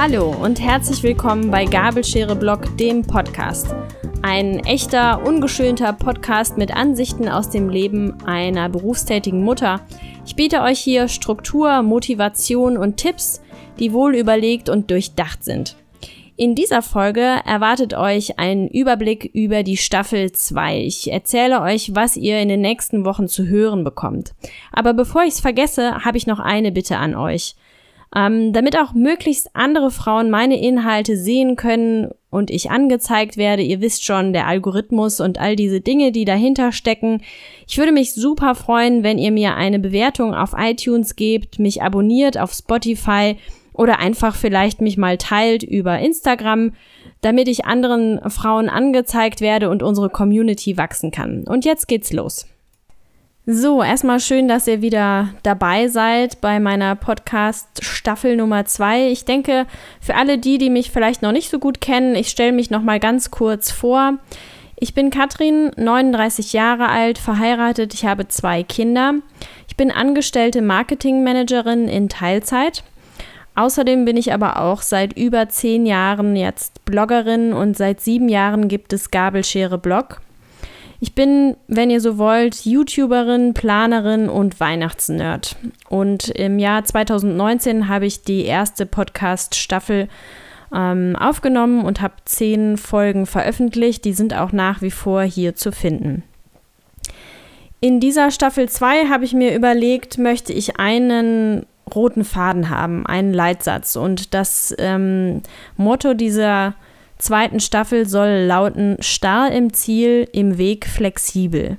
Hallo und herzlich willkommen bei Gabelschere Blog, dem Podcast. Ein echter, ungeschönter Podcast mit Ansichten aus dem Leben einer berufstätigen Mutter. Ich biete euch hier Struktur, Motivation und Tipps, die wohl überlegt und durchdacht sind. In dieser Folge erwartet euch ein Überblick über die Staffel 2. Ich erzähle euch, was ihr in den nächsten Wochen zu hören bekommt. Aber bevor ich es vergesse, habe ich noch eine Bitte an euch. Ähm, damit auch möglichst andere Frauen meine Inhalte sehen können und ich angezeigt werde, ihr wisst schon, der Algorithmus und all diese Dinge, die dahinter stecken. Ich würde mich super freuen, wenn ihr mir eine Bewertung auf iTunes gebt, mich abonniert auf Spotify oder einfach vielleicht mich mal teilt über Instagram, damit ich anderen Frauen angezeigt werde und unsere Community wachsen kann. Und jetzt geht's los. So, erstmal schön, dass ihr wieder dabei seid bei meiner Podcast Staffel Nummer zwei. Ich denke, für alle die, die mich vielleicht noch nicht so gut kennen, ich stelle mich noch mal ganz kurz vor. Ich bin Katrin, 39 Jahre alt, verheiratet, ich habe zwei Kinder. Ich bin angestellte Marketingmanagerin in Teilzeit. Außerdem bin ich aber auch seit über zehn Jahren jetzt Bloggerin und seit sieben Jahren gibt es Gabelschere Blog. Ich bin, wenn ihr so wollt, YouTuberin, Planerin und Weihnachtsnerd. Und im Jahr 2019 habe ich die erste Podcast-Staffel ähm, aufgenommen und habe zehn Folgen veröffentlicht. Die sind auch nach wie vor hier zu finden. In dieser Staffel 2 habe ich mir überlegt, möchte ich einen roten Faden haben, einen Leitsatz. Und das ähm, Motto dieser zweiten Staffel soll lauten starr im Ziel, im Weg flexibel.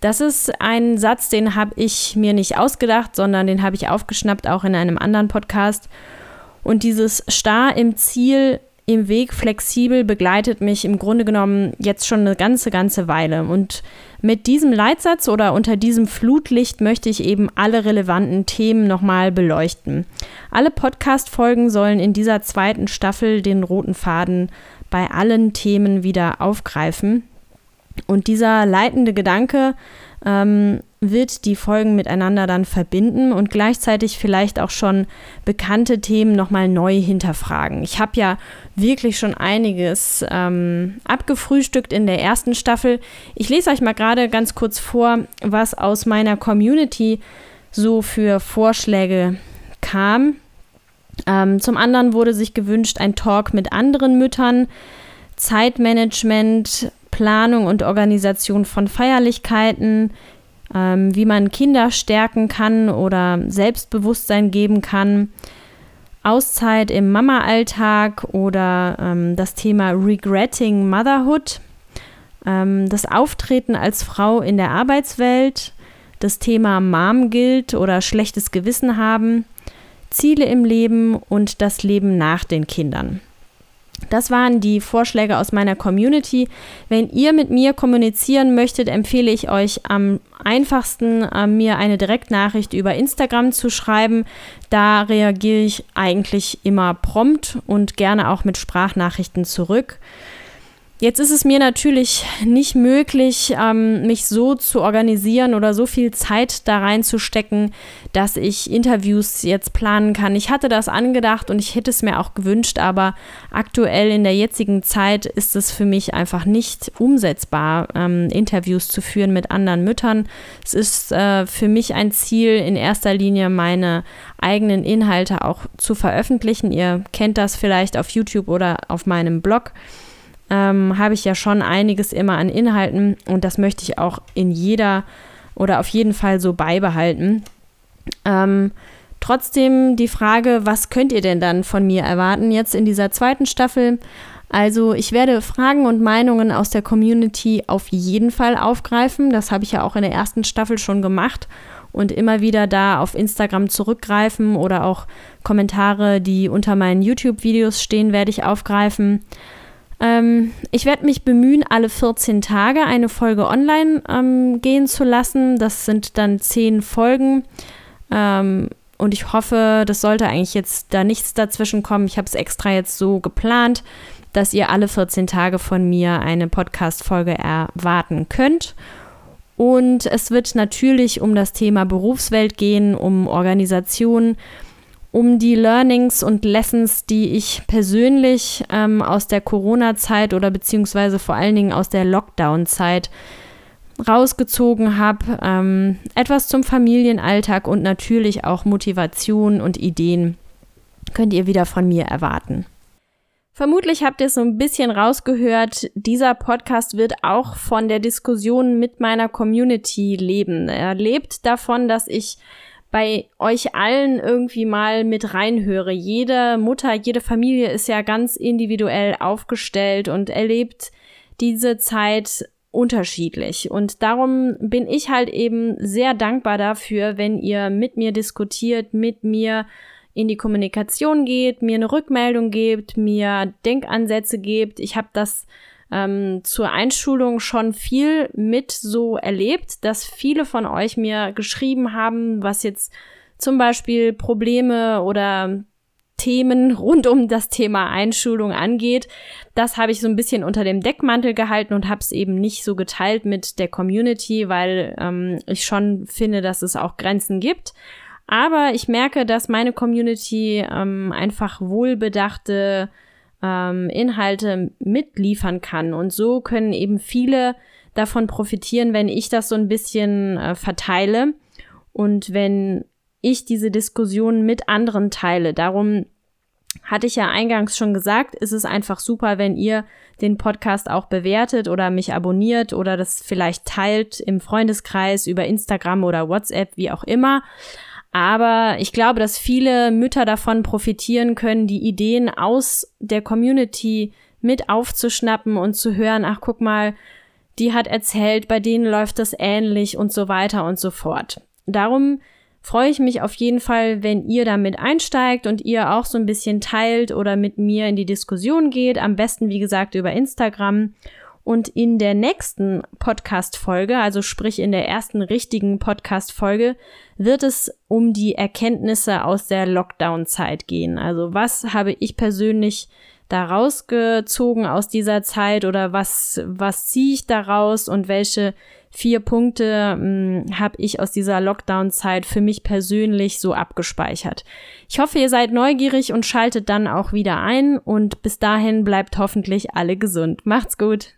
Das ist ein Satz, den habe ich mir nicht ausgedacht, sondern den habe ich aufgeschnappt, auch in einem anderen Podcast. Und dieses starr im Ziel, im Weg flexibel begleitet mich im Grunde genommen jetzt schon eine ganze, ganze Weile. Und mit diesem Leitsatz oder unter diesem Flutlicht möchte ich eben alle relevanten Themen nochmal beleuchten. Alle Podcast-Folgen sollen in dieser zweiten Staffel den roten Faden bei allen Themen wieder aufgreifen. Und dieser leitende Gedanke ähm, wird die Folgen miteinander dann verbinden und gleichzeitig vielleicht auch schon bekannte Themen nochmal neu hinterfragen. Ich habe ja wirklich schon einiges ähm, abgefrühstückt in der ersten Staffel. Ich lese euch mal gerade ganz kurz vor, was aus meiner Community so für Vorschläge kam. Ähm, zum anderen wurde sich gewünscht ein Talk mit anderen Müttern, Zeitmanagement, Planung und Organisation von Feierlichkeiten, ähm, wie man Kinder stärken kann oder Selbstbewusstsein geben kann, Auszeit im Mama-Alltag oder ähm, das Thema Regretting Motherhood, ähm, das Auftreten als Frau in der Arbeitswelt, das Thema Mom gilt oder schlechtes Gewissen haben, Ziele im Leben und das Leben nach den Kindern. Das waren die Vorschläge aus meiner Community. Wenn ihr mit mir kommunizieren möchtet, empfehle ich euch am einfachsten, äh, mir eine Direktnachricht über Instagram zu schreiben. Da reagiere ich eigentlich immer prompt und gerne auch mit Sprachnachrichten zurück. Jetzt ist es mir natürlich nicht möglich, ähm, mich so zu organisieren oder so viel Zeit da reinzustecken, dass ich Interviews jetzt planen kann. Ich hatte das angedacht und ich hätte es mir auch gewünscht, aber aktuell in der jetzigen Zeit ist es für mich einfach nicht umsetzbar, ähm, Interviews zu führen mit anderen Müttern. Es ist äh, für mich ein Ziel, in erster Linie meine eigenen Inhalte auch zu veröffentlichen. Ihr kennt das vielleicht auf YouTube oder auf meinem Blog ähm, habe ich ja schon einiges immer an Inhalten und das möchte ich auch in jeder oder auf jeden Fall so beibehalten. Ähm, trotzdem die Frage, was könnt ihr denn dann von mir erwarten jetzt in dieser zweiten Staffel? Also ich werde Fragen und Meinungen aus der Community auf jeden Fall aufgreifen. Das habe ich ja auch in der ersten Staffel schon gemacht und immer wieder da auf Instagram zurückgreifen oder auch Kommentare, die unter meinen YouTube-Videos stehen, werde ich aufgreifen. Ähm, ich werde mich bemühen, alle 14 Tage eine Folge online ähm, gehen zu lassen. Das sind dann 10 Folgen. Ähm, und ich hoffe, das sollte eigentlich jetzt da nichts dazwischen kommen. Ich habe es extra jetzt so geplant, dass ihr alle 14 Tage von mir eine Podcast-Folge erwarten könnt. Und es wird natürlich um das Thema Berufswelt gehen, um Organisation um die Learnings und Lessons, die ich persönlich ähm, aus der Corona-Zeit oder beziehungsweise vor allen Dingen aus der Lockdown-Zeit rausgezogen habe. Ähm, etwas zum Familienalltag und natürlich auch Motivation und Ideen könnt ihr wieder von mir erwarten. Vermutlich habt ihr es so ein bisschen rausgehört, dieser Podcast wird auch von der Diskussion mit meiner Community leben. Er lebt davon, dass ich bei euch allen irgendwie mal mit reinhöre. Jede Mutter, jede Familie ist ja ganz individuell aufgestellt und erlebt diese Zeit unterschiedlich. Und darum bin ich halt eben sehr dankbar dafür, wenn ihr mit mir diskutiert, mit mir in die Kommunikation geht, mir eine Rückmeldung gebt, mir Denkansätze gebt. Ich habe das ähm, zur Einschulung schon viel mit so erlebt, dass viele von euch mir geschrieben haben, was jetzt zum Beispiel Probleme oder Themen rund um das Thema Einschulung angeht. Das habe ich so ein bisschen unter dem Deckmantel gehalten und habe es eben nicht so geteilt mit der Community, weil ähm, ich schon finde, dass es auch Grenzen gibt. Aber ich merke, dass meine Community ähm, einfach wohlbedachte ähm, Inhalte mitliefern kann. Und so können eben viele davon profitieren, wenn ich das so ein bisschen äh, verteile und wenn ich diese Diskussion mit anderen teile. Darum hatte ich ja eingangs schon gesagt, ist es einfach super, wenn ihr den Podcast auch bewertet oder mich abonniert oder das vielleicht teilt im Freundeskreis über Instagram oder WhatsApp, wie auch immer. Aber ich glaube, dass viele Mütter davon profitieren können, die Ideen aus der Community mit aufzuschnappen und zu hören, ach guck mal, die hat erzählt, bei denen läuft das ähnlich und so weiter und so fort. Darum freue ich mich auf jeden Fall, wenn ihr damit einsteigt und ihr auch so ein bisschen teilt oder mit mir in die Diskussion geht. Am besten, wie gesagt, über Instagram. Und in der nächsten Podcast-Folge, also sprich in der ersten richtigen Podcast-Folge, wird es um die Erkenntnisse aus der Lockdown-Zeit gehen. Also was habe ich persönlich da rausgezogen aus dieser Zeit oder was, was ziehe ich daraus und welche vier Punkte hm, habe ich aus dieser Lockdown-Zeit für mich persönlich so abgespeichert. Ich hoffe, ihr seid neugierig und schaltet dann auch wieder ein und bis dahin bleibt hoffentlich alle gesund. Macht's gut!